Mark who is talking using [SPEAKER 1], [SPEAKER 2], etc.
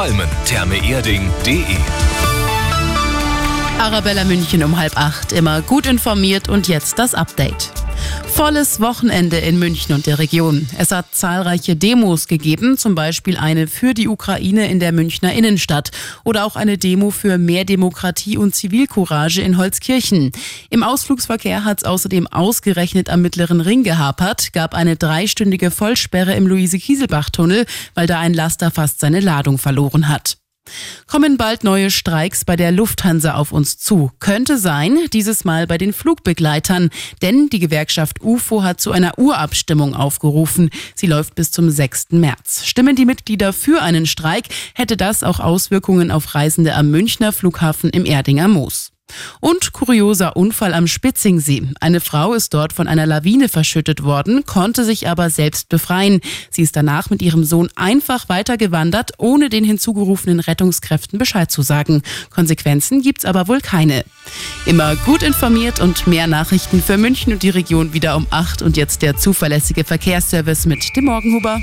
[SPEAKER 1] Palmen, thermeerding.de.
[SPEAKER 2] Arabella München um halb acht, immer gut informiert und jetzt das Update. Volles Wochenende in München und der Region. Es hat zahlreiche Demos gegeben, zum Beispiel eine für die Ukraine in der Münchner Innenstadt oder auch eine Demo für mehr Demokratie und Zivilcourage in Holzkirchen. Im Ausflugsverkehr hat es außerdem ausgerechnet am Mittleren Ring gehapert, gab eine dreistündige Vollsperre im Luise-Kieselbach-Tunnel, weil da ein Laster fast seine Ladung verloren hat. Kommen bald neue Streiks bei der Lufthansa auf uns zu. Könnte sein, dieses Mal bei den Flugbegleitern, denn die Gewerkschaft UFO hat zu einer Urabstimmung aufgerufen. Sie läuft bis zum 6. März. Stimmen die Mitglieder für einen Streik, hätte das auch Auswirkungen auf Reisende am Münchner Flughafen im Erdinger Moos. Und kurioser Unfall am Spitzingsee. Eine Frau ist dort von einer Lawine verschüttet worden, konnte sich aber selbst befreien. Sie ist danach mit ihrem Sohn einfach weitergewandert, ohne den hinzugerufenen Rettungskräften Bescheid zu sagen. Konsequenzen gibt's aber wohl keine. Immer gut informiert und mehr Nachrichten für München und die Region wieder um 8 und jetzt der zuverlässige Verkehrsservice mit dem Morgenhuber.